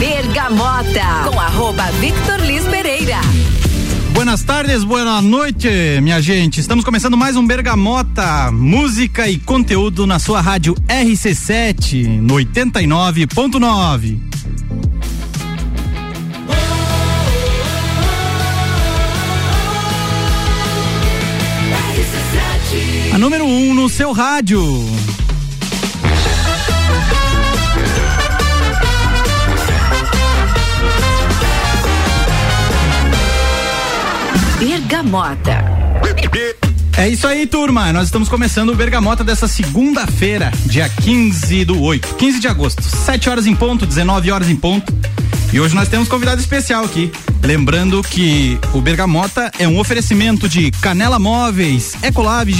Bergamota, com arroba Victor Liz Pereira. Buenas tardes, boa noite, minha gente. Estamos começando mais um Bergamota, música e conteúdo na sua rádio RC7 no 89.9. A número 1 um no seu rádio. Bergamota. É isso aí, turma. Nós estamos começando o Bergamota dessa segunda-feira, dia 15 do 8, 15 de agosto, 7 horas em ponto, 19 horas em ponto. E hoje nós temos convidado especial aqui. Lembrando que o Bergamota é um oferecimento de Canela Móveis, Ecolab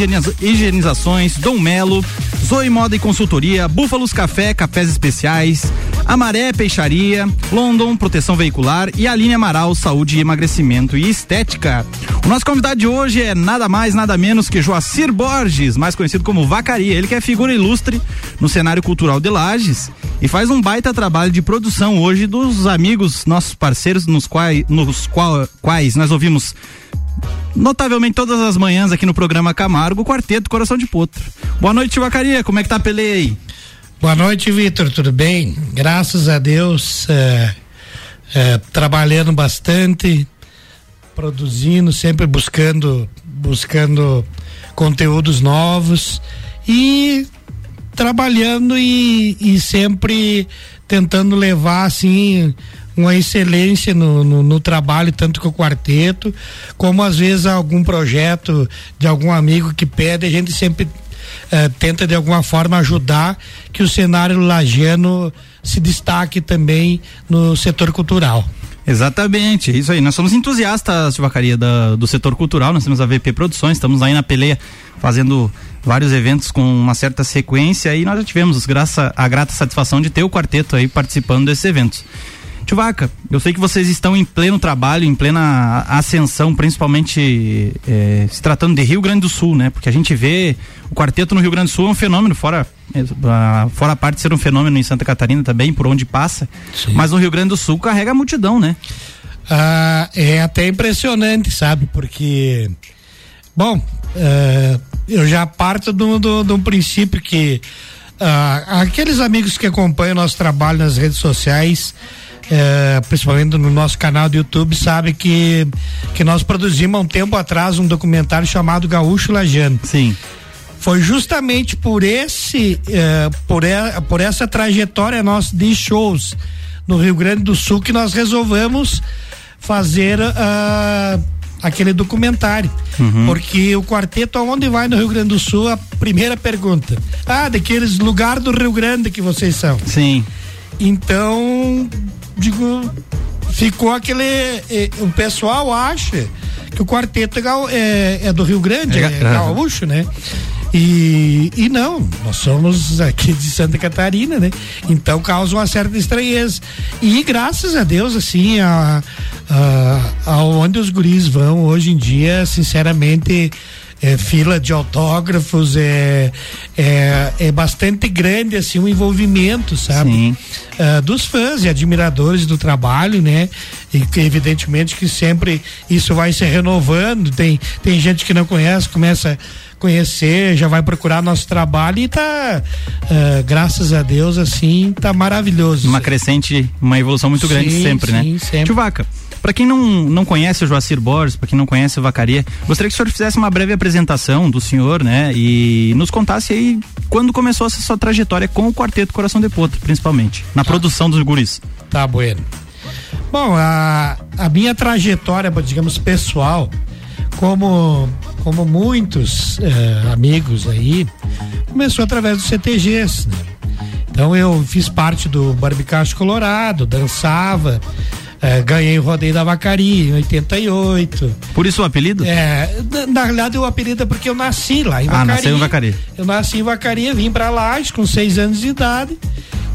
Higienizações, Dom Melo, Zoe Moda e Consultoria, Búfalos Café, Cafés Especiais, Amaré Peixaria, London Proteção Veicular e Aline Amaral Saúde, Emagrecimento e Estética. O nosso convidado de hoje é nada mais, nada menos que Joacir Borges, mais conhecido como Vacaria. Ele que é figura ilustre no cenário cultural de Lages e faz um baita trabalho de produção hoje dos amigos, nossos parceiros, nos quais, nos qual, quais nós ouvimos notavelmente todas as manhãs aqui no programa Camargo, o Quarteto Coração de Potro. Boa noite, Vacaria, como é que tá a peleia aí? Boa noite, Vitor, tudo bem? Graças a Deus, é, é, trabalhando bastante, produzindo, sempre buscando, buscando conteúdos novos e trabalhando e, e sempre tentando levar assim uma excelência no, no, no, trabalho, tanto com o quarteto, como às vezes algum projeto de algum amigo que pede, a gente sempre eh, tenta de alguma forma ajudar que o cenário lagiano se destaque também no setor cultural. Exatamente, isso aí. Nós somos entusiastas de vacaria da, do setor cultural, nós temos a VP Produções, estamos aí na peleia fazendo vários eventos com uma certa sequência e nós já tivemos graça, a grata satisfação de ter o quarteto aí participando desses eventos. Vaca, eu sei que vocês estão em pleno trabalho, em plena ascensão, principalmente é, se tratando de Rio Grande do Sul, né? Porque a gente vê o quarteto no Rio Grande do Sul é um fenômeno, fora, é, fora a parte de ser um fenômeno em Santa Catarina também, por onde passa. Sim. Mas no Rio Grande do Sul carrega a multidão, né? Ah, é até impressionante, sabe? Porque, bom, é, eu já parto do, do, do princípio que ah, aqueles amigos que acompanham o nosso trabalho nas redes sociais é, principalmente no nosso canal do YouTube, sabe que, que nós produzimos há um tempo atrás um documentário chamado Gaúcho Lajano. Sim. Foi justamente por esse, é, por, e, por essa trajetória nossa de shows no Rio Grande do Sul que nós resolvemos fazer uh, aquele documentário. Uhum. Porque o quarteto, aonde vai no Rio Grande do Sul, a primeira pergunta. Ah, daqueles lugares do Rio Grande que vocês são. Sim. Então, digo, ficou aquele. Eh, o pessoal acha que o quarteto é, é, é do Rio Grande, é, é gaúcho, né? E, e não, nós somos aqui de Santa Catarina, né? Então causa uma certa estranheza. E graças a Deus, assim, a, a, aonde os guris vão hoje em dia, sinceramente, é, fila de autógrafos, é, é, é bastante grande assim o envolvimento, sabe? Uh, dos fãs e admiradores do trabalho, né? E evidentemente que sempre isso vai se renovando. Tem, tem gente que não conhece, começa a conhecer, já vai procurar nosso trabalho e tá, uh, graças a Deus, assim, tá maravilhoso. Uma crescente, uma evolução muito sim, grande sempre, né? sim, né? Sempre. Chuvaca, para quem não, não conhece o Joacir Borges, para quem não conhece o Vacaria, gostaria que o senhor fizesse uma breve apresentação do senhor, né? E nos contasse aí quando começou essa sua trajetória com o Quarteto Coração de Potro, principalmente, na tá. produção dos guris. Tá, bueno. Bom, a, a minha trajetória, digamos, pessoal, como, como muitos eh, amigos aí, começou através dos CTGs, né? Então eu fiz parte do Barbicacho Colorado, dançava, é, ganhei o rodeio da Vacaria em 88. Por isso o apelido? É, na, na realidade o apelido é porque eu nasci lá em ah, Vacaria. Ah, nasceu em Vacaria. Eu nasci em Vacaria, vim pra Lages com seis anos de idade.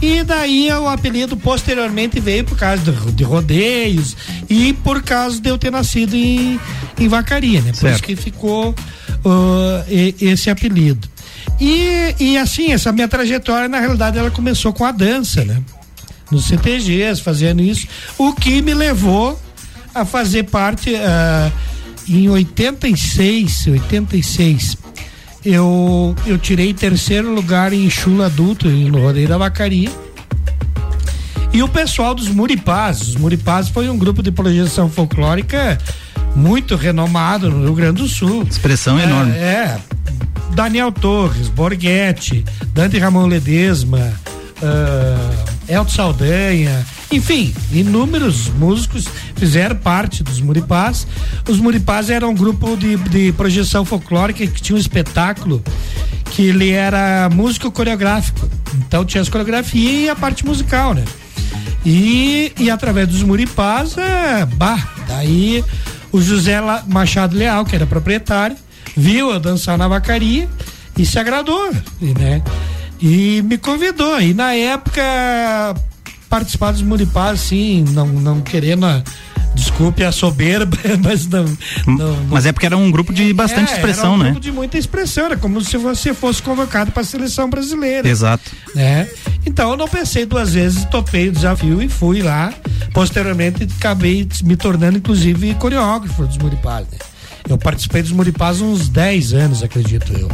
E daí o apelido posteriormente veio por causa de, de rodeios e por causa de eu ter nascido em, em Vacaria, né? Por certo. isso que ficou uh, esse apelido. E, e assim, essa minha trajetória, na realidade, ela começou com a dança, né? nos CTGs, fazendo isso, o que me levou a fazer parte uh, em 86, 86. Eu, eu tirei terceiro lugar em chula adulto no rodeio da vacaria. E o pessoal dos Muripás, os Muripás foi um grupo de projeção folclórica muito renomado no Rio Grande do Sul. Expressão é, enorme. É. Daniel Torres, Borghetti, Dante Ramon Ledesma, uh, Elton Saldanha, enfim, inúmeros músicos fizeram parte dos Muripás. Os Muripás eram um grupo de, de projeção folclórica que tinha um espetáculo que ele era músico coreográfico. Então tinha as coreografias e a parte musical, né? E, e através dos Muripás, é, bah, daí o José Machado Leal, que era proprietário, viu eu dançar na vacaria e se agradou, né? E me convidou. E na época participar dos Muripás, assim, não, não querendo. A, desculpe a soberba, mas não, não, Mas é porque era um grupo de bastante é, expressão, era um né? grupo de muita expressão, era como se você fosse convocado para a seleção brasileira. Exato. Né? Então eu não pensei duas vezes, topei o desafio e fui lá. Posteriormente acabei me tornando, inclusive, coreógrafo dos Muripás. Né? Eu participei dos Muripás uns 10 anos, acredito eu.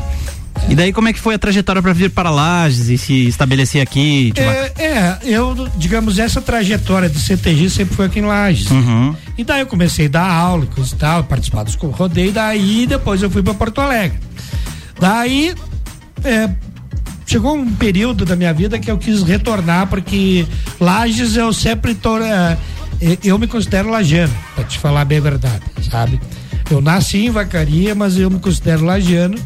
E daí como é que foi a trajetória para vir para Lages e se estabelecer aqui? É, é, eu, digamos, essa trajetória de CTG sempre foi aqui em Lages. Uhum. E daí eu comecei a dar aula e tal, participar dos rodeios, daí depois eu fui para Porto Alegre. Daí é, chegou um período da minha vida que eu quis retornar, porque Lages eu sempre tô, é, eu me considero lagiano, para te falar bem a verdade, sabe? Eu nasci em Vacaria, mas eu me considero lagiano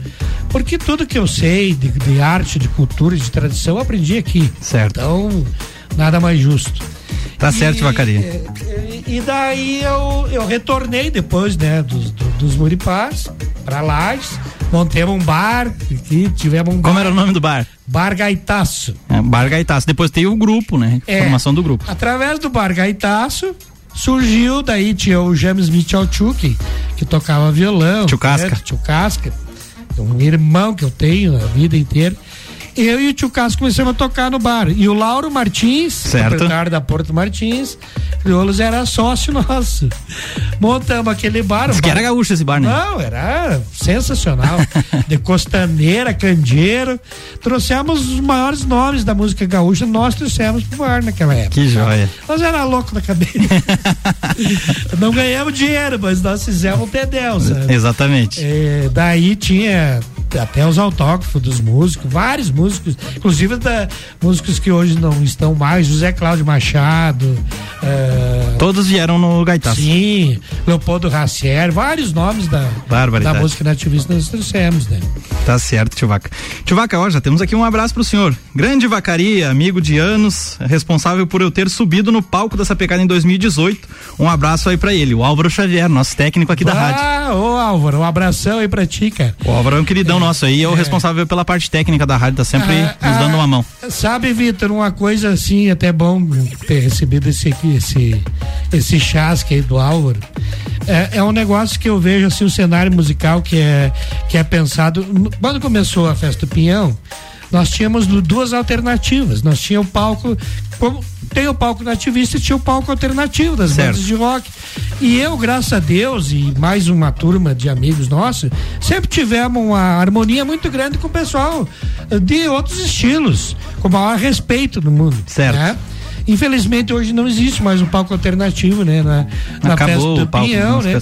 porque tudo que eu sei de, de arte, de cultura, de tradição, eu aprendi aqui. Certo. Então, nada mais justo. Tá e, certo, Vacaria. E, e, daí eu, eu retornei depois, né, dos, dos Muripás para Lages, montemos um bar aqui, tivemos um Como bar, era o nome do bar? Bar Gaitaço. É, bar Gaitaço. Depois tem o grupo, né? É, formação do grupo. Através do Bar Gaitaço, surgiu, daí tinha o James Mitchell Chuk, que tocava violão. Tio Casca. Né, Casca um irmão que eu tenho a vida inteira. Eu e o tio Cássio começamos a tocar no bar. E o Lauro Martins, proprietário da Porto Martins, Crioulos era sócio nosso. Montamos aquele bar. Diz bar... que era gaúcho esse bar, né? Não, era sensacional. de costaneira, candeeiro. Trouxemos os maiores nomes da música gaúcha, nós trouxemos pro bar naquela época. Que joia. Nós era louco na cabeça. Não ganhamos dinheiro, mas nós fizemos um tedel? Exatamente. É, daí tinha até os autógrafos dos músicos, vários músicos, inclusive da, músicos que hoje não estão mais, José Cláudio Machado. É, Todos vieram no Gaitaço. Sim, Leopoldo Racier, vários nomes da, da música nativista nós trouxemos, né? Tá certo, tio Vaca. Tio Vaca, ó, já temos aqui um abraço pro senhor. Grande vacaria, amigo de anos, responsável por eu ter subido no palco dessa pecada em 2018. Um abraço aí pra ele, o Álvaro Xavier, nosso técnico aqui da ah, rádio. Ah, ô Álvaro, um abração aí pra ti, cara. O Álvaro é um queridão é, nosso aí, é o responsável pela parte técnica da rádio, tá sempre ah, nos dando ah, uma mão. Sabe, Vitor, uma coisa assim, até bom ter recebido esse aqui, esse, esse chasque aí do Álvaro. É, é um negócio que eu vejo assim, o cenário musical que é, que é pensado. Quando começou a festa do Pinhão, nós tínhamos duas alternativas. Nós tínhamos o palco, como tem o palco nativista e tinha o palco alternativo das certo. bandas de rock. E eu, graças a Deus, e mais uma turma de amigos nossos, sempre tivemos uma harmonia muito grande com o pessoal de outros estilos, com o maior respeito no mundo. Certo. Né? Infelizmente hoje não existe mais um palco alternativo, né? Na, na festa do Pinhão, né?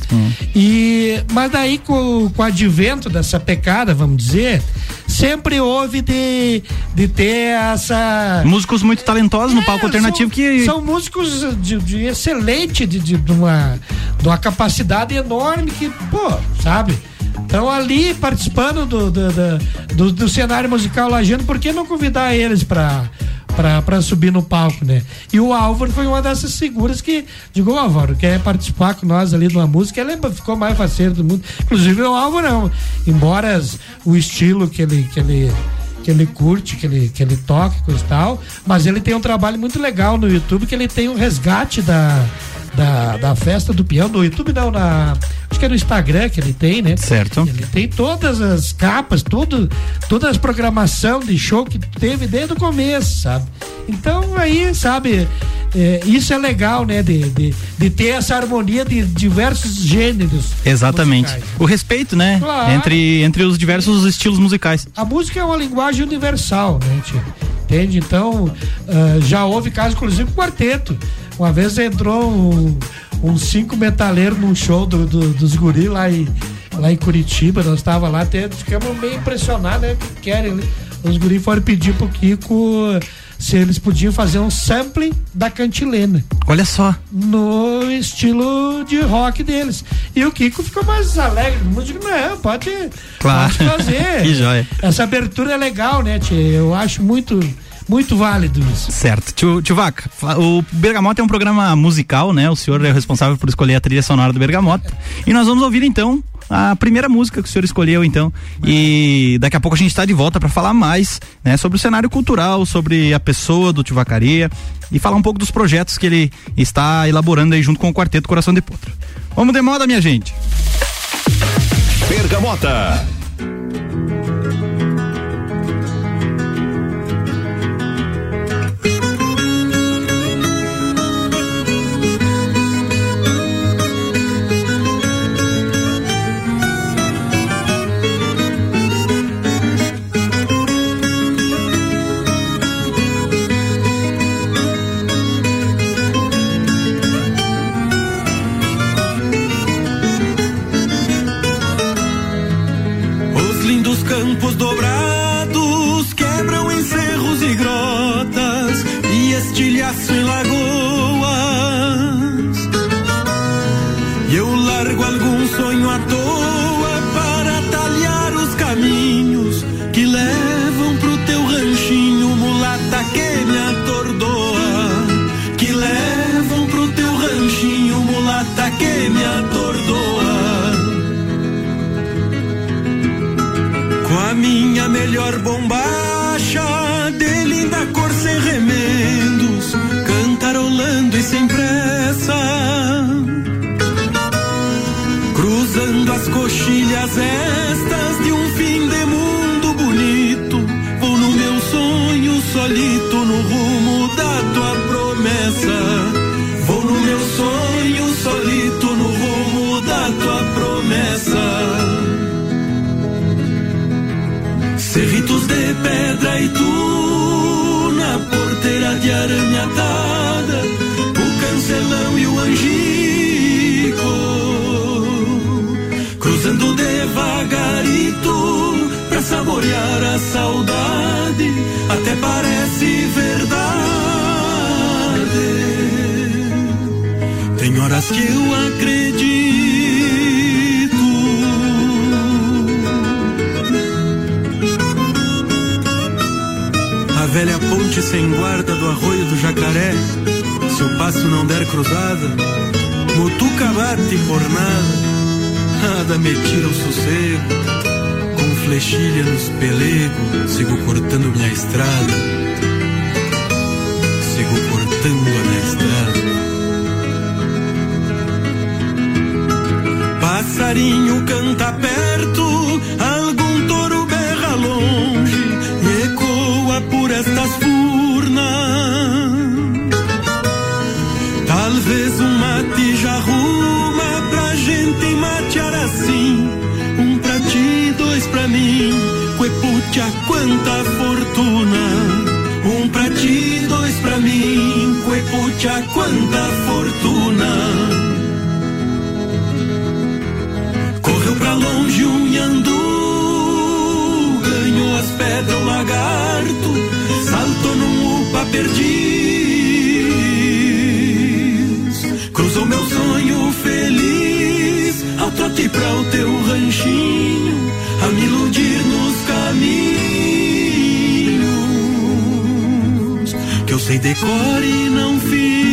E, mas daí com, com o advento dessa pecada, vamos dizer, sempre houve de, de ter essa. Músicos muito talentosos é, no palco alternativo são, que. São músicos de, de excelente, de, de, de, uma, de uma capacidade enorme que, pô, sabe? Estão ali participando do, do, do, do, do cenário musical lajando, por que não convidar eles para para subir no palco, né? E o Álvaro foi uma dessas figuras que, digo, Álvaro, quer participar com nós ali de uma música, ele ficou mais faceiro do mundo. Inclusive o Álvaro, embora o estilo que ele, que ele que ele curte, que ele, que ele toca, e tal, mas ele tem um trabalho muito legal no YouTube, que ele tem um resgate da, da, da festa do peão, no YouTube não, na, acho que é no Instagram que ele tem, né? Certo. Ele tem todas as capas, tudo, todas as programação de show que teve desde o começo, sabe? Então aí, sabe, é, isso é legal, né? De, de, de, ter essa harmonia de diversos gêneros. Exatamente. Musicais. O respeito, né? Claro. Entre, entre os diversos estilos musicais. A música é uma linguagem universal, né, tio? Entende? Então, uh, já houve casos, inclusive, com quarteto. Uma vez entrou um, cinco metaleiro num show do, do, dos guri lá em, lá em Curitiba, nós estávamos lá, até ficamos meio impressionados, né? Que querem, né? Os guri foram pedir pro Kiko se eles podiam fazer um sampling da cantilena. Olha só. No estilo de rock deles. E o Kiko ficou mais alegre. O músico, não, pode, claro. pode fazer. que joia. Essa abertura é legal, né, tia? Eu acho muito muito válido isso. Certo. Tio, tio Vaca, o Bergamota é um programa musical, né? O senhor é o responsável por escolher a trilha sonora do Bergamota. E nós vamos ouvir então a primeira música que o senhor escolheu, então. E daqui a pouco a gente está de volta para falar mais, né, sobre o cenário cultural, sobre a pessoa do Tivacaria e falar um pouco dos projetos que ele está elaborando aí junto com o Quarteto Coração de Potro. Vamos de moda, minha gente. Bergamota. velha ponte sem guarda do arroio do jacaré, se o passo não der cruzada, mutuca bate por nada. Me tira o sossego, com flechilha nos pelegos, sigo cortando minha estrada, sigo cortando a minha estrada. Passarinho canta perto, algo por estas furnas. Talvez um mate já arruma pra gente matear assim. Um pra ti, dois pra mim. Cuepucha, quanta fortuna. Um pra ti, dois pra mim. Cuepucha, quanta fortuna. perdiz. Cruzou meu sonho feliz ao trote pra o teu ranchinho, a me iludir nos caminhos que eu sei decor e não fiz.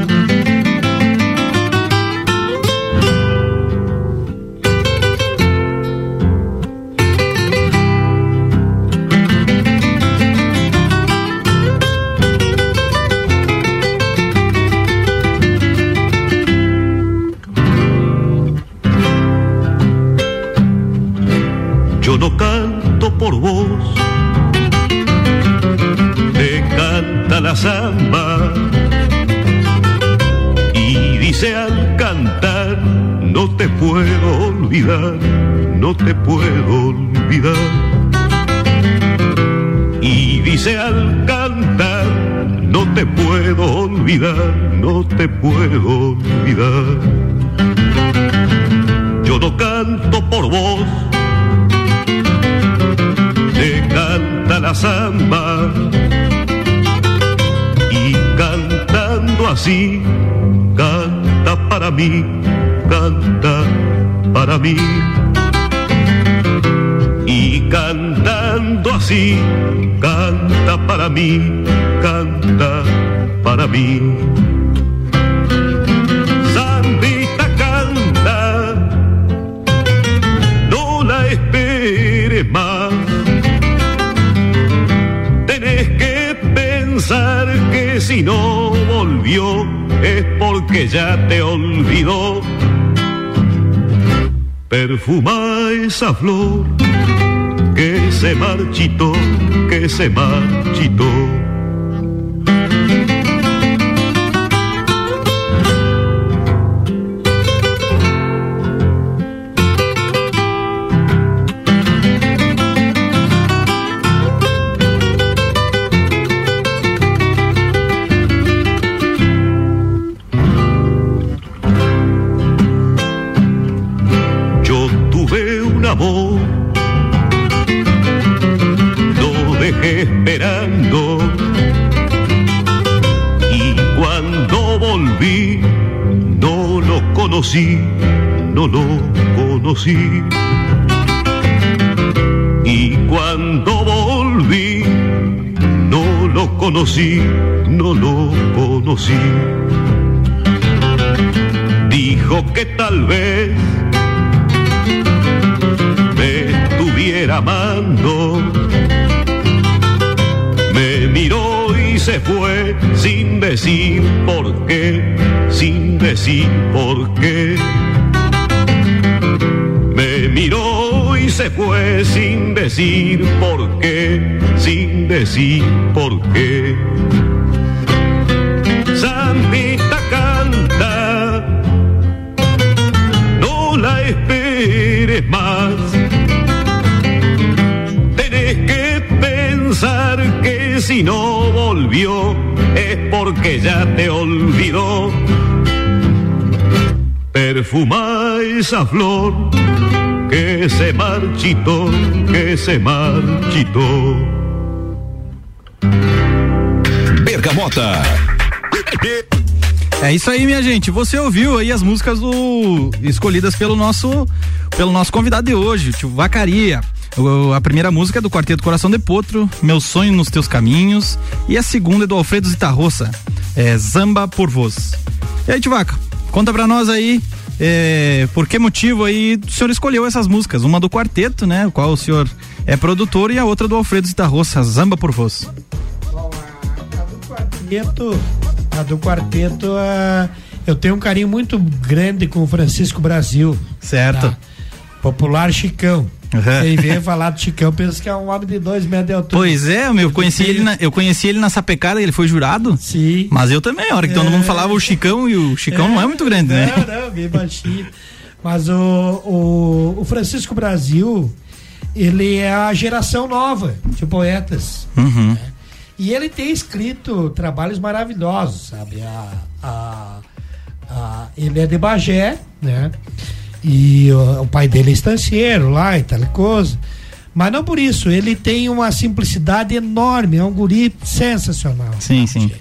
que se Y cuando volví, no lo conocí, no lo esa flor que se marchitó, que se marchitó. Bergamota. É isso aí, minha gente. Você ouviu aí as músicas do escolhidas pelo nosso pelo nosso convidado de hoje, o tio Vacaria. O- a primeira música é do Quarteto Coração de Potro, Meu Sonho nos Teus Caminhos, e a segunda é do Alfredo Zitarroça, é Zamba por Vos. E aí, tio Vaca, conta pra nós aí é, por que motivo aí o senhor escolheu essas músicas, uma do quarteto, né, o qual o senhor é produtor, e a outra do Alfredo Zitarroça, Zamba por Vos. Bom, a, a do quarteto, a do quarteto, ah, eu tenho um carinho muito grande com o Francisco Brasil. Certo. tá? Popular Chicão. Quem vem falar do Chicão pensa que é um homem de dois metros de altura. Pois é, meu, eu conheci ele na, eu conheci ele na sapecada, ele foi jurado. Sim. Mas eu também, a hora que todo É. mundo falava o Chicão e o Chicão não é muito grande, né? Não, não, bem baixinho. Mas o, o, o Francisco Brasil, ele é a geração nova de poetas. Uhum. E ele tem escrito trabalhos maravilhosos, sabe? A, a, a- ele é de Bagé, né? E o, o pai dele é estancieiro lá e tal coisa. Mas não por isso, ele tem uma simplicidade enorme, é um guri sensacional. Sim, sim.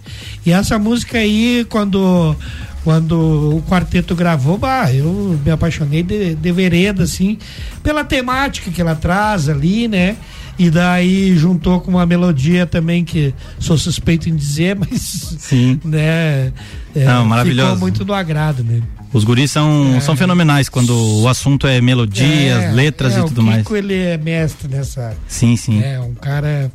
E essa música aí, quando, quando o quarteto gravou, bah, eu me apaixonei de, de vereda, assim, pela temática que ela traz ali, né? E daí juntou com uma melodia também que sou suspeito em dizer, mas. Sim. Né? É, Não, maravilhoso. Ficou muito do agrado, né? Os guris são, é. são fenomenais quando o assunto é melodias, é, letras é, e tudo o mais. O ele é mestre nessa. Sim, sim. É um cara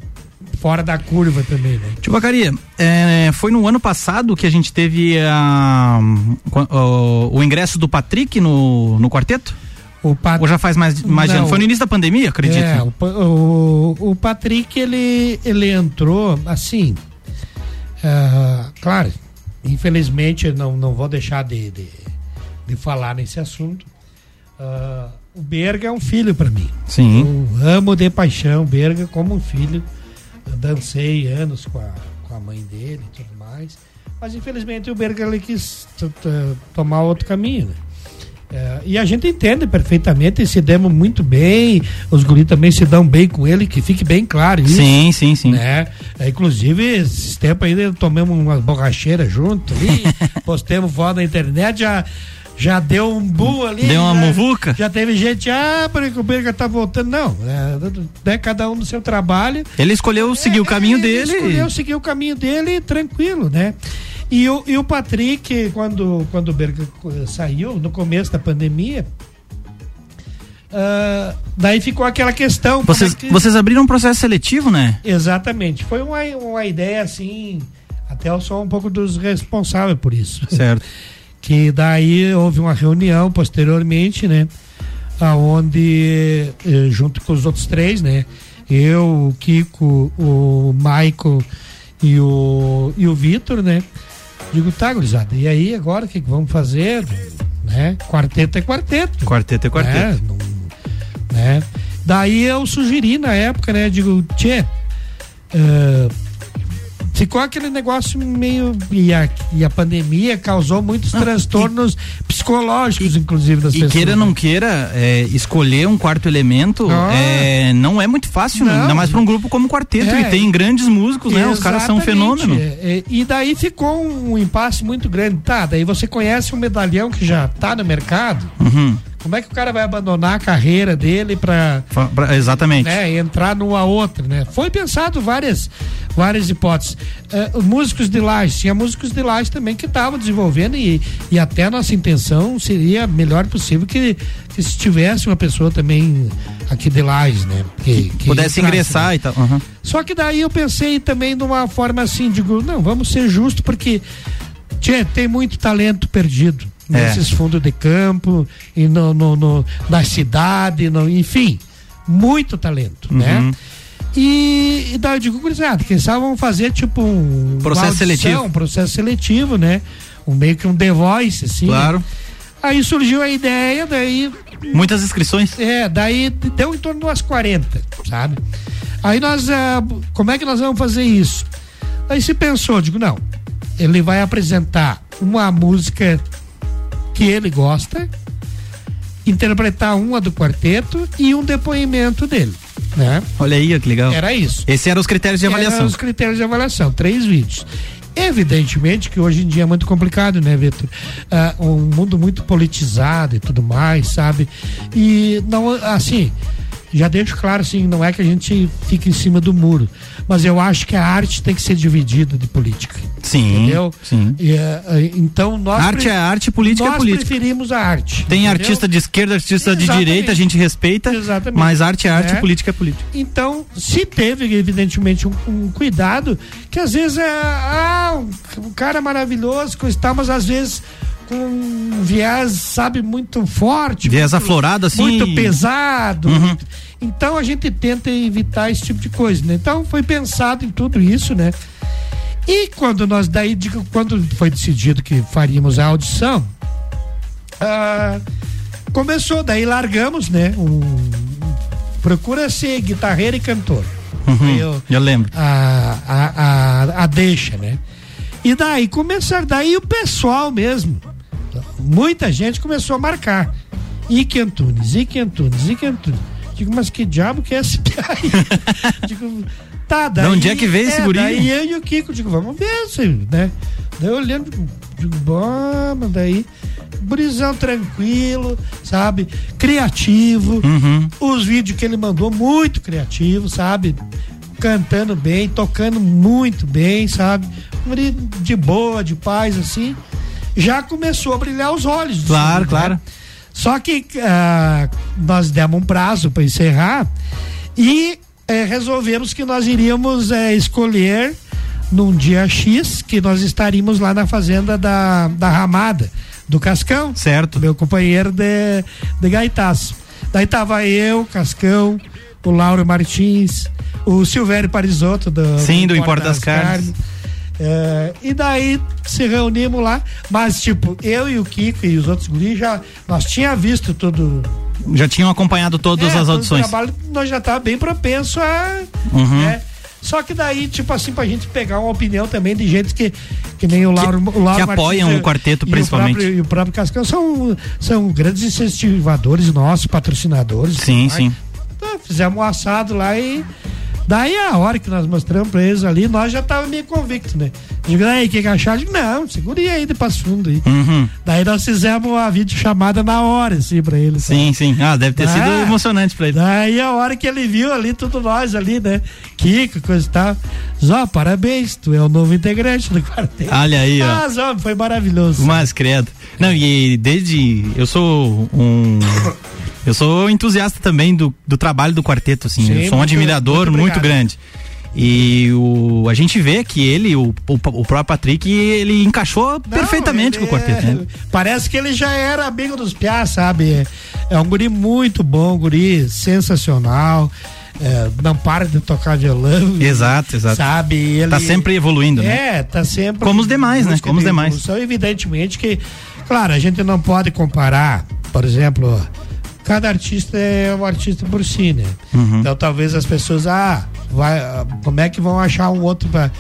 fora da curva também, né? Tio Bacaria, é, foi no ano passado que a gente teve a, o, o ingresso do Patrick no, no quarteto? O Pat... Ou já faz mais, mais Não, Foi no início da pandemia, acredito. É, o, o, o Patrick, ele, ele entrou assim. Uh, claro, infelizmente não, não vou deixar de, de, de falar nesse assunto. Uh, o Berga é um filho para mim. Sim. Eu amo de paixão o Berga como um filho. Eu dancei anos com a, com a mãe dele e tudo mais. Mas infelizmente o Berga ele quis tomar outro caminho, né? É, e a gente entende perfeitamente e se demos muito bem, os guris também se dão bem com ele, que fique bem claro isso. Sim, sim, sim. Né? É, inclusive, esses tempos aí tomamos umas borracheiras junto ali, postemos foto na internet, já, já deu um bu ali. Deu uma já, muvuca? Já teve gente, ah, o Berga tá voltando. Não, é, é cada um no seu trabalho. Ele escolheu seguir o caminho ele dele. Ele escolheu seguir o caminho dele tranquilo, né? E o, e o Patrick, quando, quando o Berga saiu, no começo da pandemia, uh, daí ficou aquela questão. Vocês, é que... vocês abriram um processo seletivo, né? Exatamente. Foi uma, uma ideia assim. Até eu sou um pouco dos responsáveis por isso. Certo. que daí houve uma reunião posteriormente, né? Aonde, eh, junto com os outros três, né? Eu, o Kiko, o Michael e o, e o Vitor, né? Digo, tá, gurizada, e aí agora o que, que vamos fazer? Né? Quarteto é quarteto. Quarteto é quarteto. Né? Não, né? Daí eu sugeri na época, né? Digo, tchê, uh, ficou aquele negócio meio. E a, e a pandemia causou muitos não, e, psicológicos, inclusive, das e pessoas. E queira ou não queira, é, escolher um quarto elemento ah. é, não é muito fácil, não. ainda mais para um grupo como quarteto. É, e tem grandes músicos, né? Os caras são um fenômeno. É, é, e daí ficou um impasse muito grande. Tá, daí você conhece um medalhão que já tá no mercado. Uhum. Como é que o cara vai abandonar a carreira dele para exatamente né, entrar numa outra, né? Foi pensado várias várias hipóteses. Uh, músicos de laje, tinha músicos de laje também que estavam desenvolvendo e, e até a nossa intenção seria melhor possível que, que se tivesse uma pessoa também aqui de laje, né? Que, que pudesse entrasse, ingressar né? e tal. Uhum. Só que daí eu pensei também de uma forma assim, digo, não, vamos ser justos porque tchê, tem muito talento perdido nesses é. fundos de campo e no, no, no na cidade, no, enfim, muito talento, né? uhum. né? E, e daí eu digo, gurizada, quem sabe vamos fazer tipo um processo audição, seletivo, um processo seletivo, né? Um meio que um The Voice, assim. Claro. Aí surgiu a ideia, daí. Muitas inscrições? É, daí deu em torno de umas 40, sabe? Aí nós, uh, como é que nós vamos fazer isso? Aí se pensou, digo, não, ele vai apresentar uma música que ele gosta, interpretar uma do quarteto e um depoimento dele. Né? Olha aí, que legal. Era isso. Esses eram os critérios de avaliação. Eram os critérios de avaliação, três vídeos. Evidentemente que hoje em dia é muito complicado, né, Vitor? Uh, um mundo muito politizado e tudo mais, sabe? E não, assim, já deixo claro assim, não é que a gente fique em cima do muro, mas eu acho que a arte tem que ser dividida de política. Sim. Entendeu? Sim. E, uh, então nós arte é arte, política é política. Nós preferimos a arte. Tem entendeu? artista de esquerda, artista Exatamente. de direita, a gente respeita. Exatamente. Mas arte é arte, é. política é política. Então, se teve evidentemente um, um cuidado que às vezes é ah, um, um cara maravilhoso, coisa mas às vezes com um viés, sabe, muito forte. Viés muito, aflorado, assim. Muito pesado. Uhum. Então a gente tenta evitar esse tipo de coisa, né? Então foi pensado em tudo isso, né? E quando nós daí, quando foi decidido que faríamos a audição, ah, começou, daí largamos, né? Um, procura ser guitarreiro e cantor. Uhum, eu, eu, lembro. A, a, a, a deixa, né? E daí começaram, daí o pessoal mesmo, muita gente começou a marcar. Ike Antunes, Ike Antunes, Ike Antunes. Digo, mas que diabo que é esse aí? Digo, Tá, daí, de onde é que veio esse guri? Daí eu e o Kiko, digo, vamos ver isso, né? Daí eu olhando, digo, digo bom, daí Burizão tranquilo, sabe? Criativo. Uhum. Os vídeos que ele mandou, muito criativo, sabe? Cantando bem, tocando muito bem, sabe? De boa, de paz, assim. Já começou a brilhar os olhos. Claro, né? claro. Só que uh, nós demos um prazo para encerrar e eh, resolvemos que nós iríamos eh, escolher num dia X que nós estaríamos lá na fazenda da, da Ramada do Cascão. Certo. Meu companheiro de, de gaitaço. Daí tava eu, Cascão, o Lauro Martins, o Silvério Parisotto do, Sim, do, do Importa das, das Carnes. Carnes. É, e daí se reunimos lá, mas tipo, eu e o Kiko e os outros guris já, nós tinha visto tudo. Já tinham acompanhado todas é, as audições. Trabalho, nós já tá bem propenso a. Uhum. Né, só que daí, tipo assim, pra gente pegar uma opinião também de gente que, que nem o Lauro, que, o Lauro que apoiam Martins, o quarteto, principalmente. E o, próprio, e o próprio Cascão são, são grandes incentivadores nossos, patrocinadores. Sim, sim. Então, fizemos um assado lá e. Daí a hora que nós mostramos pra eles ali, nós já tava meio convictos, né? Digo, aí, o que, que acharam? Digo, não, segure aí de passo fundo aí. Uhum. Daí nós fizemos a videochamada na hora, assim, pra ele. Sim, sim. Ah, deve ter ah, sido emocionante pra ele. Daí a hora que ele viu ali, tudo nós ali, né? Kiko, coisa e tal. Zó, parabéns, tu é o novo integrante do quarteto. Olha aí, ó. Ah, Zó, foi maravilhoso. Mas, credo. Não, e desde. Eu sou um. Eu sou entusiasta também do, do trabalho do quarteto, assim. Sim, eu sou um admirador muito, muito grande. E o, a gente vê que ele, o, o, o próprio Patrick, ele encaixou Não, perfeitamente com o quarteto. Né? Parece que ele já era amigo dos Piá, sabe? É um guri muito bom, um guri sensacional. É, não para de tocar violão. Exato, exato. Sabe? Ele, tá sempre evoluindo, né? É, tá sempre. Como os demais, né? Como os demais. Evidentemente que, claro, a gente não pode comparar, por exemplo, cada artista é um artista por si, né? Uhum. Então talvez as pessoas, ah, vai, como é que vão achar um outro para uh,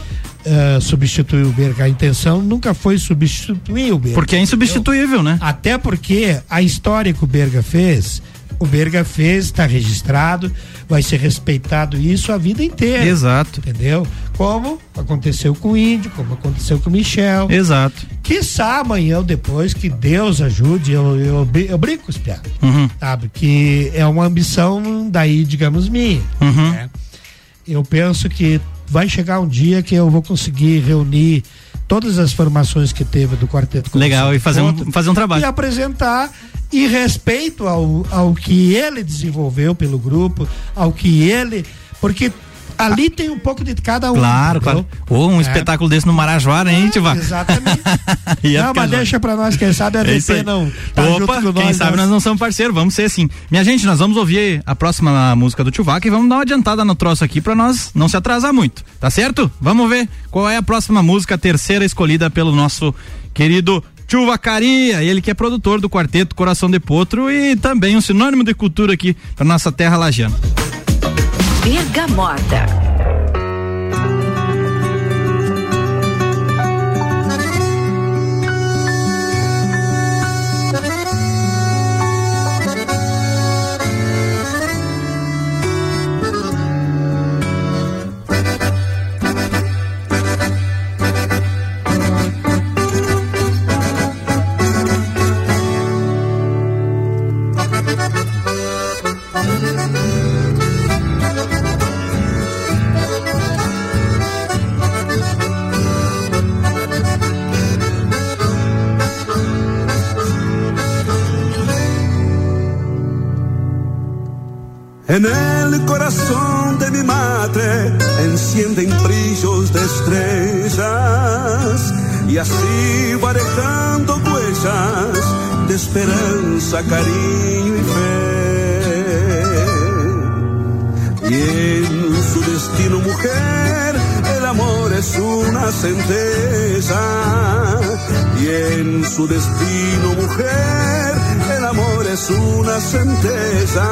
eh, substituir o Berga? A intenção nunca foi substituir o Berga. Porque é insubstituível, né? Até porque a história que o Berga fez, o Berga fez, está registrado, vai ser respeitado isso a vida inteira. Exato. Entendeu? Como aconteceu com o Índio, como aconteceu com o Michel. Exato. Quiçá amanhã ou depois, que Deus ajude, eu, eu, eu brinco com os piados. Uhum. Sabe? Que é uma ambição daí, digamos, minha. Uhum. Né? Eu penso que vai chegar um dia que eu vou conseguir reunir todas as formações que teve do quarteto. Legal, e fazer um, fazer um trabalho. E apresentar e respeito ao, ao que ele desenvolveu pelo grupo, ao que ele. Porque ali tem um pouco de cada um. Claro, entendeu? claro. Ou um é. espetáculo desse no Marajoara, hein, Tiva? Exatamente. não, mas deixa pra nós, quem sabe a é VP não. Tá Opa, quem nós, sabe nós... nós não somos parceiros, vamos ser assim. Minha gente, nós vamos ouvir a próxima música do Tchuvac e vamos dar uma adiantada no troço aqui pra nós não se atrasar muito, tá certo? Vamos ver qual é a próxima música, a terceira escolhida pelo nosso querido Chuvacaria, ele que é produtor do quarteto Coração de Potro e também um sinônimo de cultura aqui para nossa terra lagiana. Bergamota. Y así va dejando huellas de esperanza, cariño y fe. Y en su destino mujer el amor es una centella y en su destino mujer el amor es una centella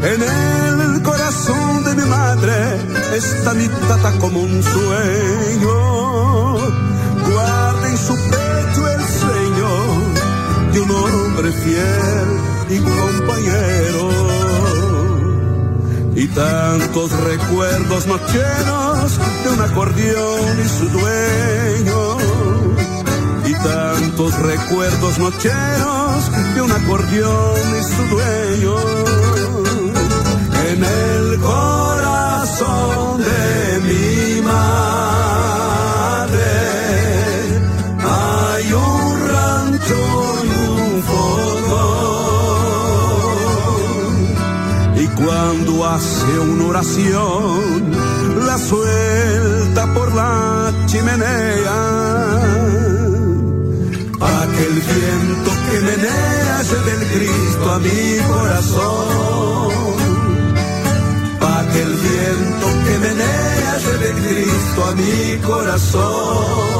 en el madre está mi tata como un sueño. Guarda en su pecho el sueño de un hombre fiel y compañero. Y tantos recuerdos nocheros de un acordeón y su dueño. Y tantos recuerdos nocheros de un acordeón y su dueño. En el corazón de mi madre hay un rancho y un fogón. Y cuando hace una oración, la suelta por la chimenea. El viento que menea lleve el Cristo a mi corazón. El viento que menea lleve Cristo a mi corazón.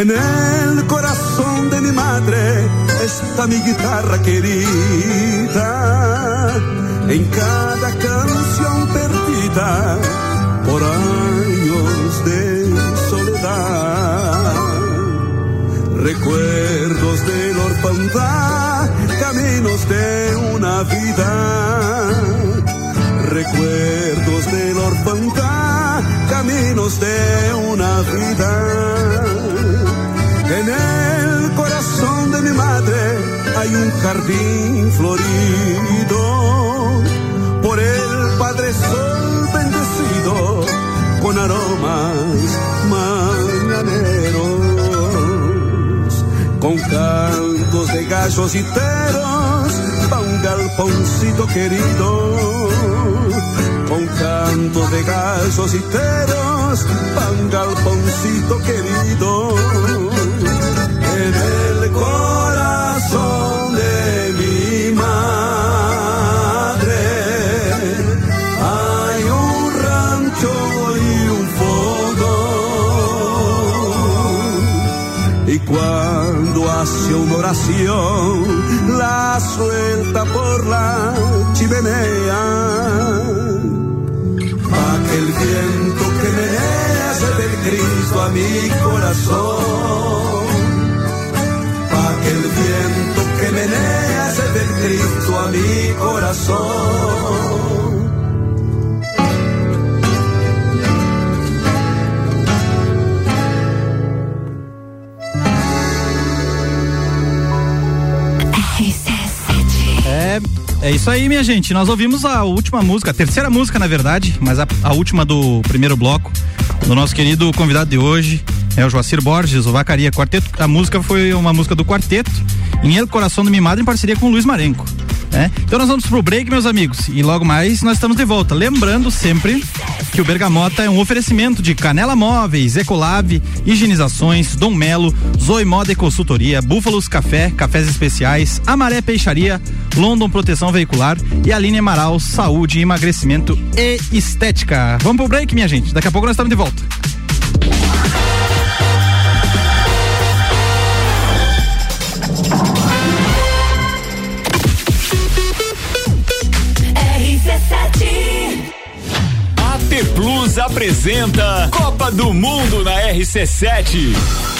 En el corazón de mi madre está mi guitarra querida. En cada canción perdida por años de soledad. Recuerdos de la orfandad, caminos de una vida. Recuerdos de la orfandad, caminos de una vida. En el corazón de mi madre hay un jardín florido. Por el Padre Sol bendecido con aromas mañaneros, con cantos de gallos y teros, va un galponcito querido, con cantos de gallos y teros, va un galponcito querido la suelta por la chimenea. Pa' que el viento que menea se del Cristo a mi corazón que el viento que menea se del Cristo a mi corazón. É, isso aí, minha gente. Nós ouvimos a última música, a terceira música, na verdade, mas a, a última do primeiro bloco, do nosso querido convidado de hoje, é o Joacir Borges, o Vacaria Quarteto. A música foi uma música do quarteto, em El Coração do Mimado, em parceria com o Luiz Marenco. Né? Então nós vamos pro break, meus amigos, e logo mais nós estamos de volta. Lembrando sempre que o Bergamota é um oferecimento de Canela Móveis, Ecolave, Higienizações, Dom Melo, Zoe Moda e Consultoria, Búfalos Café, Cafés Especiais, Amaré Peixaria, London Proteção Veicular e Aline Amaral, Saúde, Emagrecimento e Estética. Vamos pro break, minha gente. Daqui a pouco nós estamos de volta. AT Plus apresenta Copa do Mundo na RC7.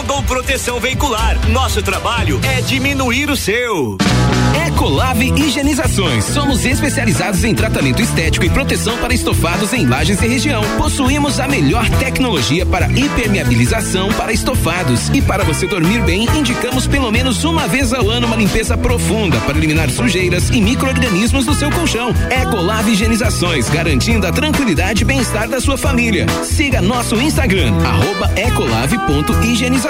Rondon Proteção Veicular. Nosso trabalho é diminuir o seu. Ecolave Higienizações. Somos especializados em tratamento estético e proteção para estofados em lajes e região. Possuímos a melhor tecnologia para impermeabilização para estofados. E para você dormir bem, indicamos pelo menos uma vez ao ano uma limpeza profunda para eliminar sujeiras e micro-organismos do seu colchão. Ecolave Higienizações, garantindo a tranquilidade e bem-estar da sua família. Siga nosso Instagram, arroba ecolave.higienizações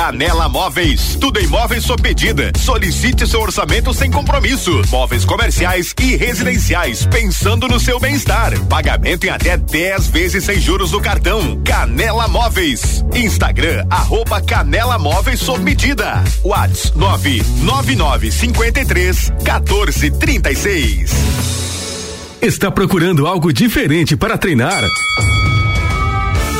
Canela Móveis. Tudo em móveis sob medida. Solicite seu orçamento sem compromisso. Móveis comerciais e residenciais, pensando no seu bem-estar. Pagamento em até 10 vezes sem juros no cartão. Canela Móveis. Instagram, arroba Canela Móveis sob medida. Whats 999 53 14 36. Está procurando algo diferente para treinar?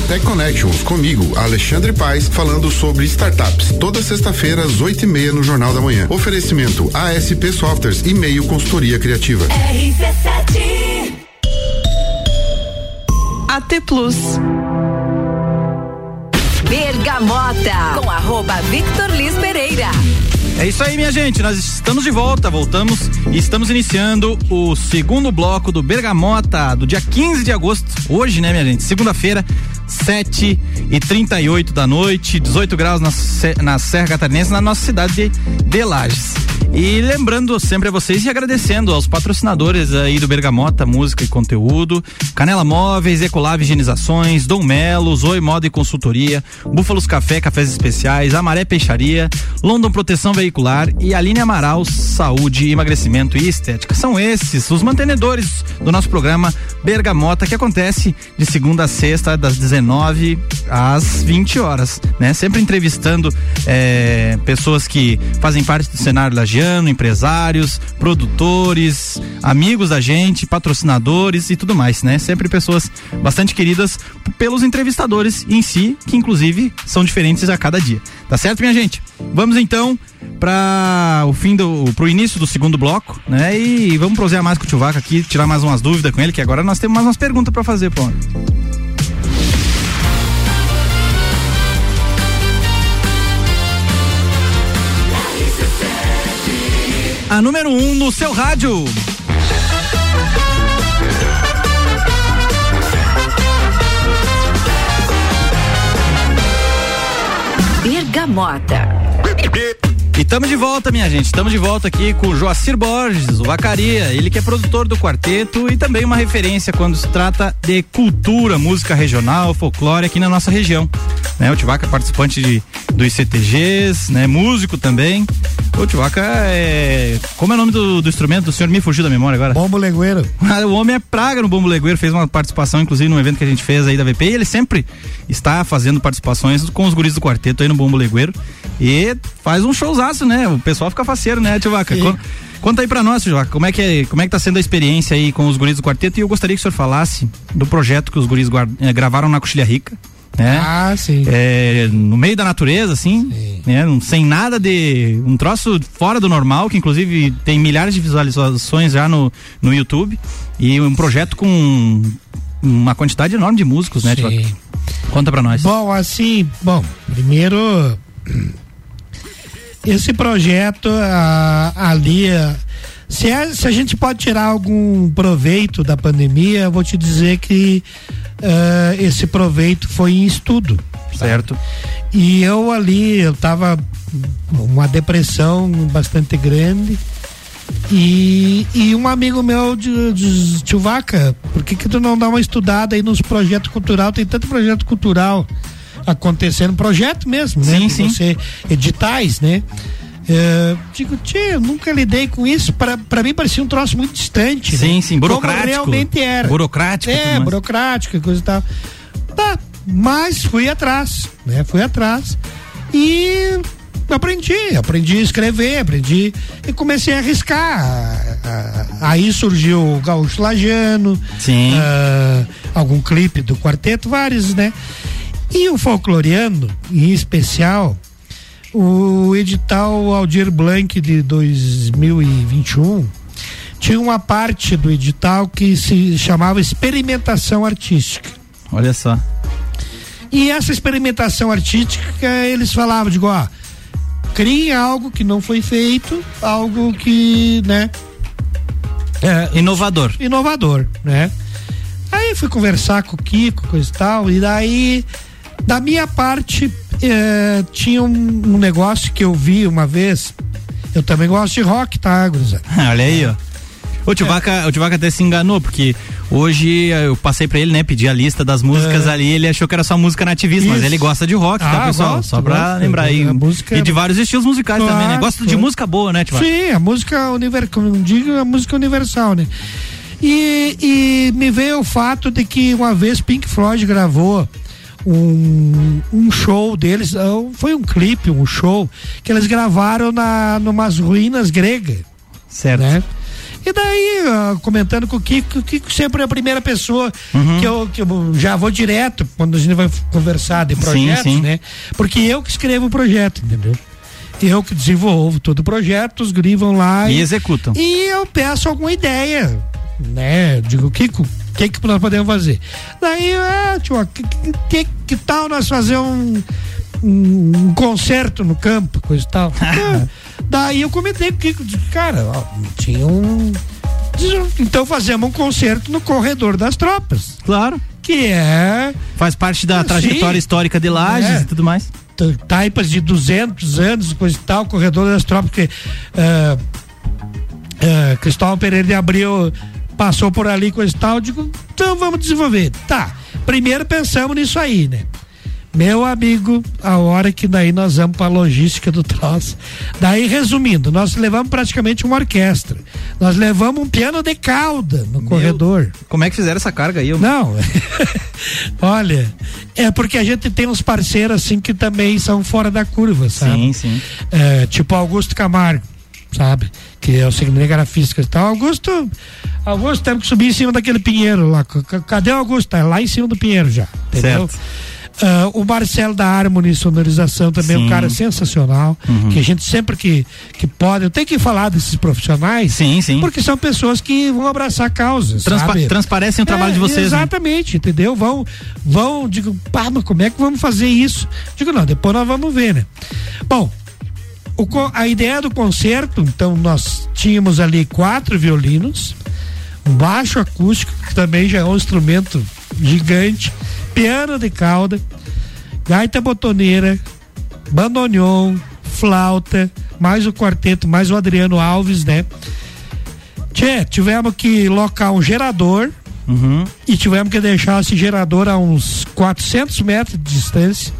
StarTech Connections, comigo, Alexandre Paes, falando sobre startups. Toda sexta-feira, às oito e meia, no Jornal da Manhã. Oferecimento ASP Softwares e meio consultoria criativa. RC7 AT Plus. Bergamota com arroba Victor Liz Pereira. É isso aí, minha gente. Nós estamos de volta, voltamos e estamos iniciando o segundo bloco do Bergamota do dia 15 de agosto. Hoje, né, minha gente? Segunda-feira, 7 e 38 da noite, 18 graus na, na Serra Catarinense, na nossa cidade de, de Lages. E lembrando sempre a vocês e agradecendo aos patrocinadores aí do Bergamota, música e conteúdo, Canela Móveis, Ecolave Higienizações, Dom Melo, Zoe Moda e Consultoria, Búfalos Café, Cafés Especiais, Amaré Peixaria, London Proteção Veicular e Aline Amaral, Saúde, Emagrecimento e Estética. São esses os mantenedores do nosso programa Bergamota, que acontece de segunda a sexta, das 19 às 20 horas, né? Sempre entrevistando eh, pessoas que fazem parte do cenário da empresários, produtores, amigos da gente, patrocinadores e tudo mais, né? Sempre pessoas bastante queridas pelos entrevistadores em si, que inclusive são diferentes a cada dia. Tá certo, minha gente? Vamos então para o fim do pro início do segundo bloco, né? E vamos prosear mais com o Tchuvaca aqui, tirar mais umas dúvidas com ele, que agora nós temos mais umas perguntas para fazer, pô. a número um no seu rádio. Bergamota. E estamos de volta, minha gente. Estamos de volta aqui com o Joacir Borges, o Vacaria. Ele que é produtor do quarteto e também uma referência quando se trata de cultura, música regional, folclore aqui na nossa região. Né? O Tivaca é participante de, dos CTGs, né? músico também. O Tivaca é. Como é o nome do, do instrumento? O senhor me fugiu da memória agora? Bombo legueiro. o homem é praga no bombo legueiro, fez uma participação, inclusive, num evento que a gente fez aí da VP, e ele sempre está fazendo participações com os guris do quarteto aí no bombo legueiro. E faz um né? O pessoal fica faceiro, né, Tivaca? Conta aí pra nós, Tivaca, como é que é, como é que tá sendo a experiência aí com os guris do quarteto e eu gostaria que o senhor falasse do projeto que os guris guarda, eh, gravaram na Coxilha Rica. Né? Ah, sim. É, no meio da natureza, assim, né? sem nada de. um troço fora do normal, que inclusive tem milhares de visualizações já no, no YouTube. E um projeto com uma quantidade enorme de músicos, né, Tivaca? Conta pra nós. Bom, assim, bom, primeiro esse projeto ali, se, é, se a gente pode tirar algum proveito da pandemia, eu vou te dizer que ah, esse proveito foi em estudo. Certo. E eu ali, eu tava uma depressão bastante grande. E, e um amigo meu de, de tio Vaca, por que, que tu não dá uma estudada aí nos projetos cultural? Tem tanto projeto cultural acontecendo, projeto mesmo, né? Sim, sim. Você, editais, né? É, digo, tia, eu nunca lidei com isso. Para mim parecia um troço muito distante. Sim, né? sim, burocrático. Como realmente era. Burocrático. É, burocrático e coisa e tal. Tá, mas fui atrás, né? Fui atrás e aprendi, aprendi a escrever, aprendi e comecei a arriscar. Aí surgiu o Gaúcho Lajano, Sim. Uh, algum clipe do quarteto, vários, né? E o folcloriano, em especial, o edital Aldir Blanc de 2021 tinha uma parte do edital que se chamava experimentação artística. Olha só. E essa experimentação artística, eles falavam, digo, ó, crie algo que não foi feito, algo que, né? É, inovador. Inovador, né? Aí fui conversar com o Kiko, coisa e tal, e daí, da minha parte, é, tinha um, um, negócio que eu vi uma vez. Eu também gosto de rock, tá, Gruza? Olha aí, ó. O Tivaca, é. o Tivaca até se enganou, porque hoje eu passei pra ele, né, pedir a lista das músicas é. ali, ele achou que era só música nativista, Isso. mas ele gosta de rock, tá, ah, tá, pessoal? Gosto, só pra gosto, lembrar aí. Música... E de vários estilos musicais claro, também, né? Gosta de música boa, né, Tivaca? Sim, a música universal, como digo, a música universal, né? E, e me veio o fato de que uma vez Pink Floyd gravou um, um show deles, foi um clipe, um show, que eles gravaram na numas ruínas gregas. Certo. Né? E daí, comentando com o Kiko, o Kiko sempre é a primeira pessoa uhum. que, eu, que eu já vou direto quando a gente vai conversar de projetos, sim, sim. né? Porque eu que escrevo o projeto, entendeu? Eu que desenvolvo todo o projeto, os guri vão lá e, e executam. E eu peço alguma ideia, né? Digo, Kiko, que, que nós podemos fazer? Daí, ah, tio, que, que, que tal nós fazer um, um, um concerto no campo, coisa e tal? ah, daí eu comentei com o Kiko, cara, ó, tinha um. Então fazemos um concerto no corredor das tropas. Claro. Que é. Faz parte da trajetória histórica de Lages é. e tudo mais. Taipas de 200 anos, coisa e tal, corredor das tropas, porque. Uh, uh, Cristóvão Pereira de Abril passou por ali, coisa e tal, digo, então vamos desenvolver. Tá, primeiro pensamos nisso aí, né? Meu amigo, a hora que daí nós vamos para a logística do troço. Daí, resumindo, nós levamos praticamente uma orquestra. Nós levamos um piano de cauda no Meu, corredor. Como é que fizeram essa carga aí? Eu... Não. Olha, é porque a gente tem uns parceiros assim que também são fora da curva, sabe? Sim, sim. É, tipo Augusto Camargo, sabe? Que é o cinegrafista e tal. Augusto, Augusto temos que subir em cima daquele pinheiro lá. Cadê o Augusto? Tá lá em cima do pinheiro já. Entendeu? Certo. Uh, o Marcelo da Harmony Sonorização também sim. é um cara sensacional. Uhum. Que a gente sempre que, que pode, eu tenho que falar desses profissionais. Sim, sim. Porque são pessoas que vão abraçar causas. Transpa sabe? Transparecem o trabalho é, de vocês. Né? Exatamente, né? entendeu? Vão, vão, digo, pá, mas como é que vamos fazer isso? Digo, não, depois nós vamos ver, né? Bom, o, a ideia do concerto, então nós tínhamos ali quatro violinos, um baixo acústico, que também já é um instrumento gigante piano de cauda, gaita botoneira, bandoneon, flauta, mais o quarteto, mais o Adriano Alves, né? Tchê, tivemos que locar um gerador Uhum. e tivemos que deixar esse gerador a uns 400 metros de distância.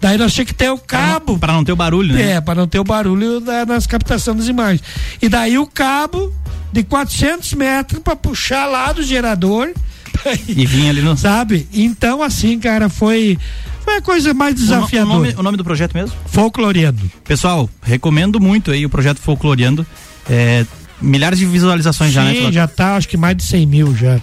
Daí nós tínhamos que ter o cabo. Para não ter o barulho, né? É, para não ter o barulho da, nas captação das imagens. E daí o cabo de 400 metros para puxar lá do gerador. E vinha ali no. Sabe? Então, assim, cara, foi. Foi a coisa mais no- o desafiadora. nome, o nome do projeto mesmo? Folcloreando. Pessoal, recomendo muito aí o projeto Folcloreando. É, milhares de visualizações já, né? Sim, já tá, acho que mais de 100 mil já.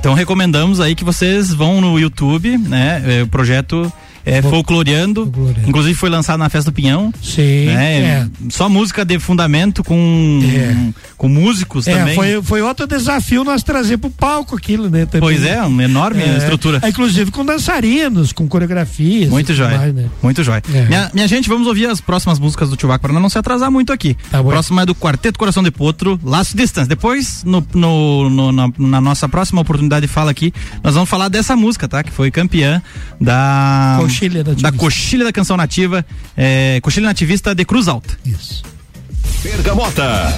Então recomendamos aí que vocês vão no YouTube, né? É, o projeto é Folcloreando. Inclusive foi lançado na Festa do Pinhão. Sim. Né? é. Só música de fundamento com, com músicos É, também. foi, foi outro desafio nós trazer pro palco aquilo, né? também. Pois é, uma enorme estrutura. É, Inclusive com dançarinos, com coreografias. Muito jóia. mais, né? Muito jóia. É. Minha, minha gente, vamos ouvir as próximas músicas do Tchuvaco para não se atrasar muito aqui. Tá bom. Próxima é do Quarteto Coração de Potro, Laço Distância. Depois, no, no- no- na, na nossa próxima oportunidade de fala aqui, nós vamos falar dessa música, tá? Que foi campeã da. Coxilha da Da Coxilha da Canção Nativa, é, Coxilha Nativista de Cruz Alta. Isso. Bergamota.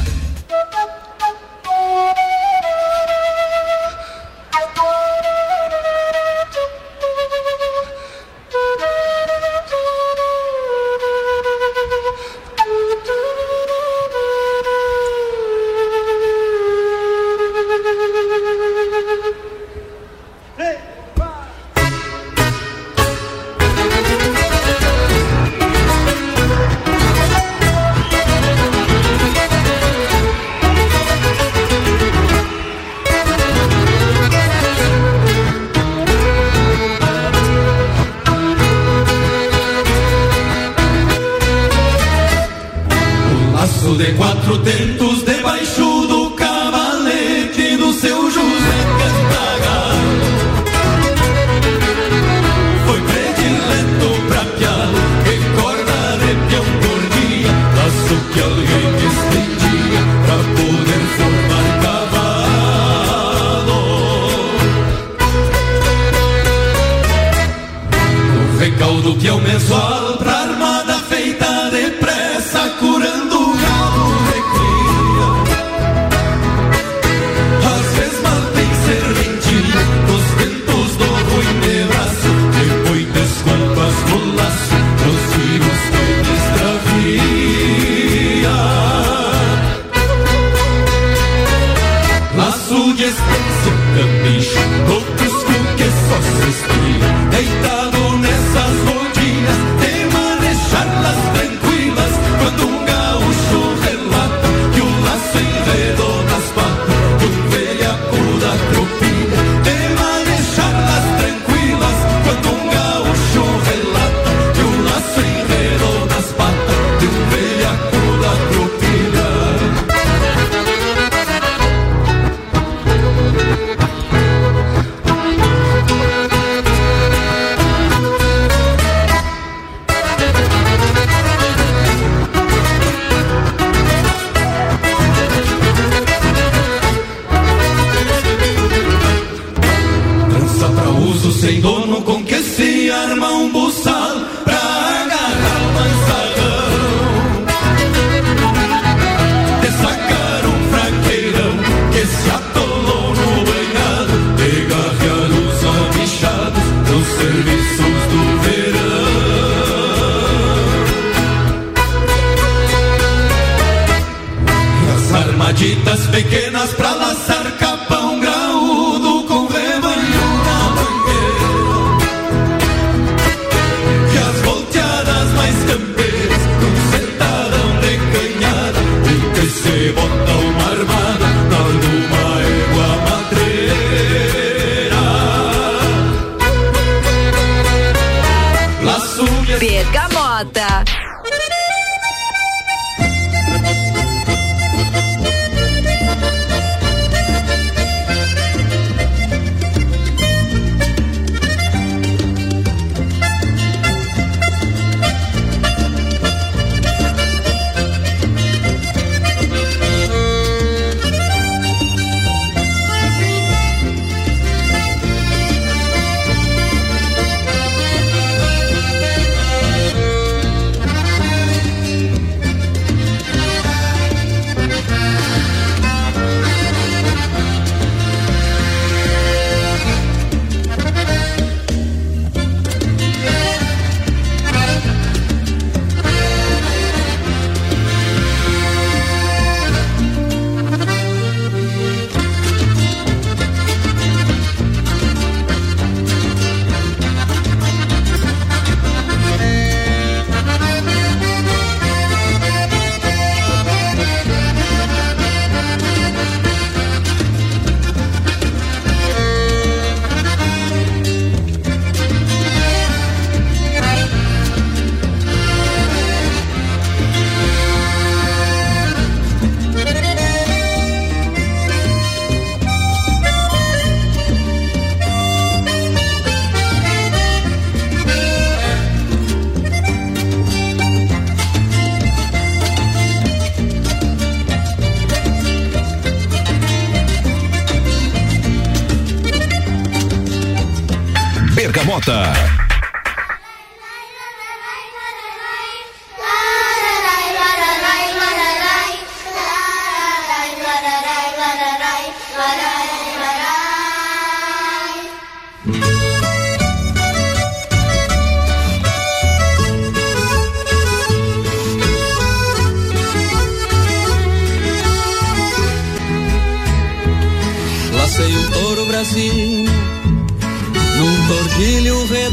Bergamota.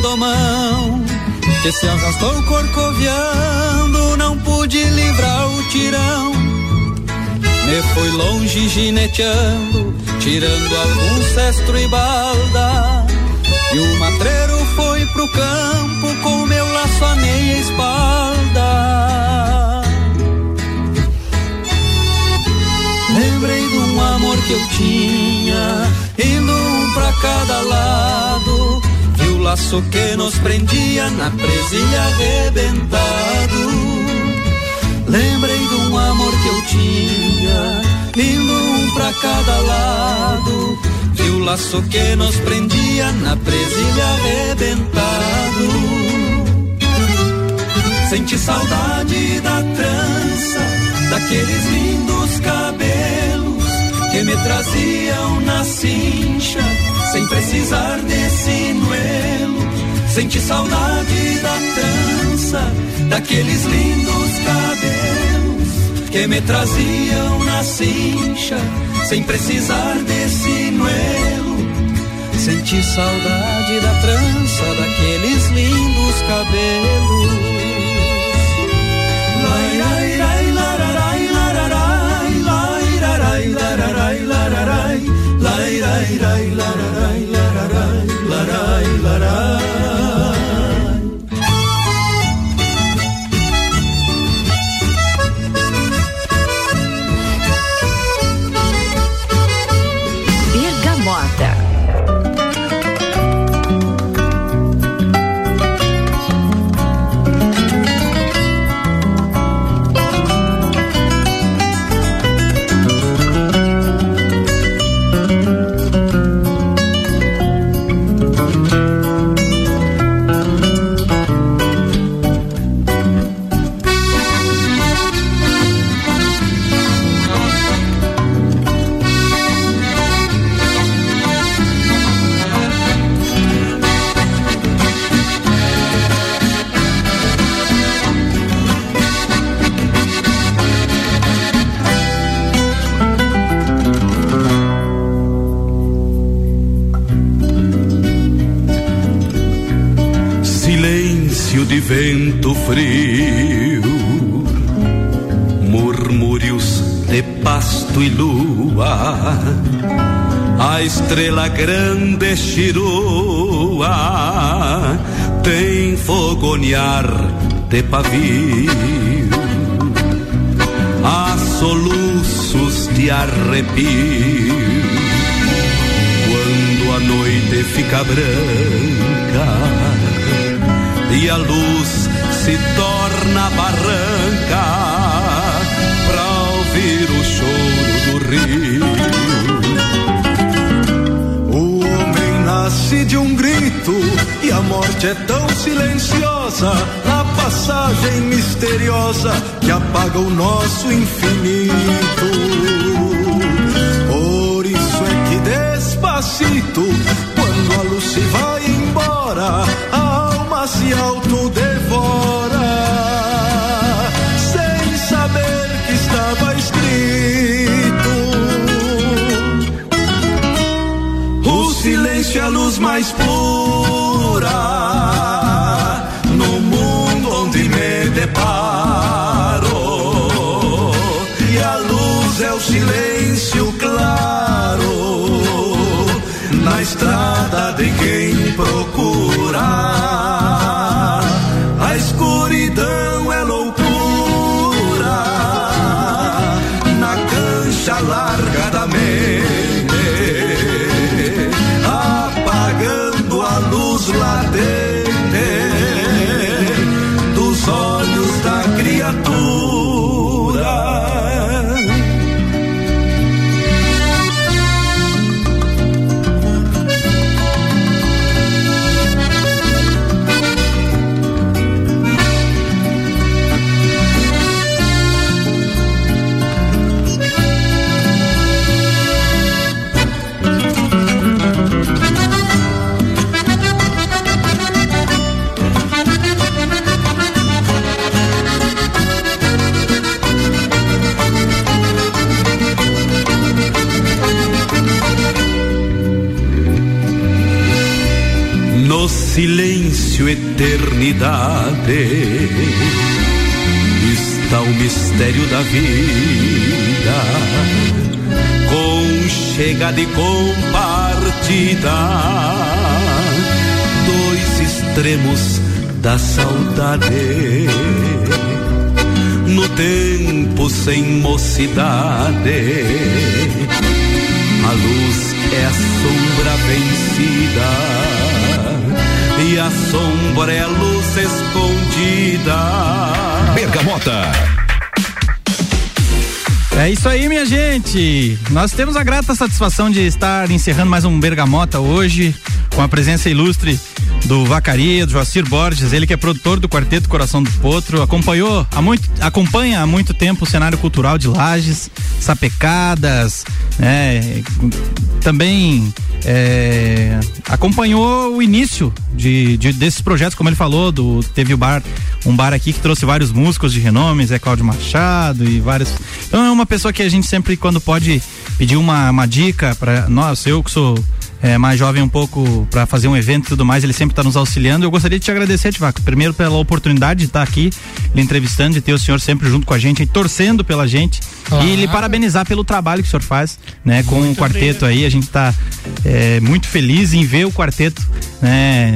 Redomão que se arrastou corcoviando, não pude livrar o tirão. Me fui longe gineteando, tirando algum cestro e balda. E o matreiro foi pro campo com meu laço a meia espalda. Lembrei de um amor que eu tinha, indo um pra cada lado. Laço que nos prendia na presilha arrebentado. Lembrei de um amor que eu tinha, indo um pra cada lado. E o laço que nos prendia na presilha arrebentado. Senti saudade da trança, daqueles lindos cabelos que me traziam na cincha, sem precisar de sinuelo. Senti saudade da trança, daqueles lindos cabelos que me traziam na cincha, sem precisar de sinuelo. Senti saudade da trança, daqueles lindos cabelos. De pavio, há soluços de arrepio quando a noite fica branca e a luz se torna barranca pra ouvir o choro do rio. O homem nasce de um grito e a morte é tão silenciosa na passagem misteriosa que apaga o nosso infinito. Por isso é que despacito, quando a luz se vai embora, a alma se autodevora, sem saber que estava escrito. O silêncio é a luz mais pura estrada de quem procura. A escuridão silêncio, eternidade, está o mistério da vida, com chegada e compartida, dois extremos da saudade. No tempo sem mocidade, a luz é a sombra vencida e a sombra é a luz escondida. Bergamota. É isso aí, minha gente. Nós temos a grata satisfação de estar encerrando mais um Bergamota hoje, com a presença ilustre do Vacaria, do Joacir Borges, ele que é produtor do Quarteto Coração do Potro, acompanhou há muito, acompanha há muito tempo o cenário cultural de Lages, Sapecadas, né? Também é, acompanhou o início de, de, desses projetos, como ele falou, do teve o bar, um bar aqui que trouxe vários músicos de renome, Zé Cláudio Machado e vários. Então é uma pessoa que a gente sempre quando pode pedir uma, uma dica para nós, eu que sou é, mais jovem um pouco para fazer um evento e tudo mais, ele sempre está nos auxiliando. Eu gostaria de te agradecer, Tivaco, primeiro pela oportunidade de estar tá aqui lhe entrevistando, de ter o senhor sempre junto com a gente, torcendo pela gente e lhe parabenizar pelo trabalho que o senhor faz, né, com muito o quarteto aí. A gente está é, muito feliz em ver o quarteto, né,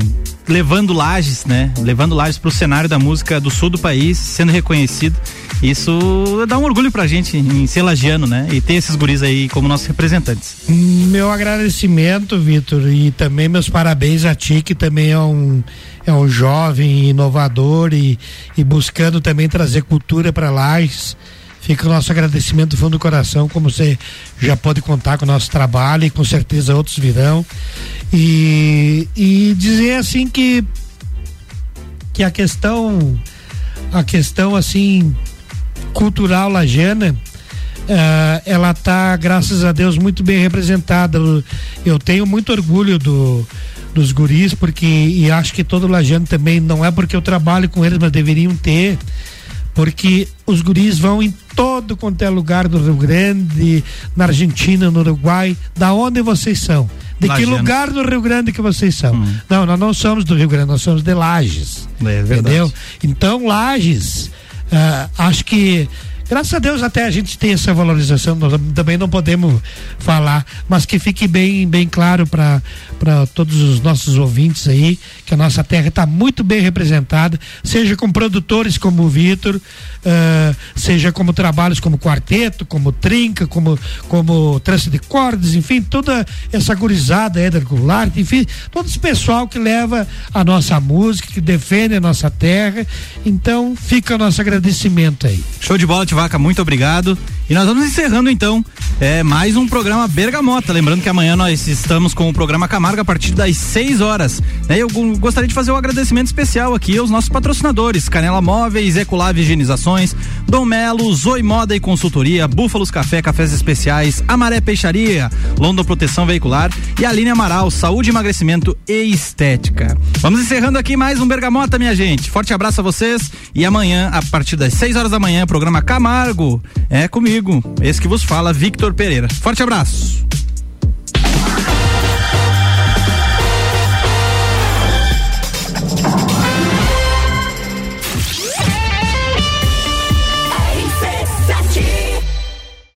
levando Lages, né? Levando Lages para o cenário da música do sul do país, sendo reconhecido. Isso dá um orgulho pra gente em ser lagiano, né? E ter esses guris aí como nossos representantes. Meu agradecimento, Vitor, e também meus parabéns a ti, que também é um, é um jovem inovador e, e buscando também trazer cultura para Lages. Fica o nosso agradecimento do fundo do coração, como você já pode contar com o nosso trabalho e com certeza outros virão. E, e dizer assim que que a questão a questão assim cultural lajana uh, ela tá graças a Deus muito bem representada eu tenho muito orgulho do dos guris porque e acho que todo lajano também não é porque eu trabalho com eles mas deveriam ter porque os guris vão em todo quanto é lugar do Rio Grande, na Argentina, no Uruguai, da onde vocês são? De que lugar do Rio Grande que vocês são? Hum. Não, nós não somos do Rio Grande, nós somos de Lages. É entendeu? Então, Lages, uh, acho que Graças a Deus até a gente tem essa valorização, nós também não podemos falar, mas que fique bem, bem claro para todos os nossos ouvintes aí, que a nossa terra está muito bem representada, seja com produtores como o Vitor, uh, seja como trabalhos como quarteto, como trinca, como, como trança de cordas, enfim, toda essa gurizada, Éder Goulart, enfim, todo esse pessoal que leva a nossa música, que defende a nossa terra. Então, fica o nosso agradecimento aí. Show de bola, Vaca, muito obrigado. E nós vamos encerrando então é, mais um programa Bergamota. Lembrando que amanhã nós estamos com o programa Camargo a partir das 6 horas. Né? Eu gostaria de fazer um agradecimento especial aqui aos nossos patrocinadores: Canela Móveis, Ecolave Higienizações, Dom Melo, Zoe Moda e Consultoria, Búfalos Café, Cafés Especiais, Amaré Peixaria, London Proteção Veicular e Aline Amaral, Saúde, Emagrecimento e Estética. Vamos encerrando aqui mais um Bergamota, minha gente. Forte abraço a vocês e amanhã, a partir das 6 horas da manhã, programa Camargo. É comigo, esse que vos fala, Victor Pereira. Forte abraço.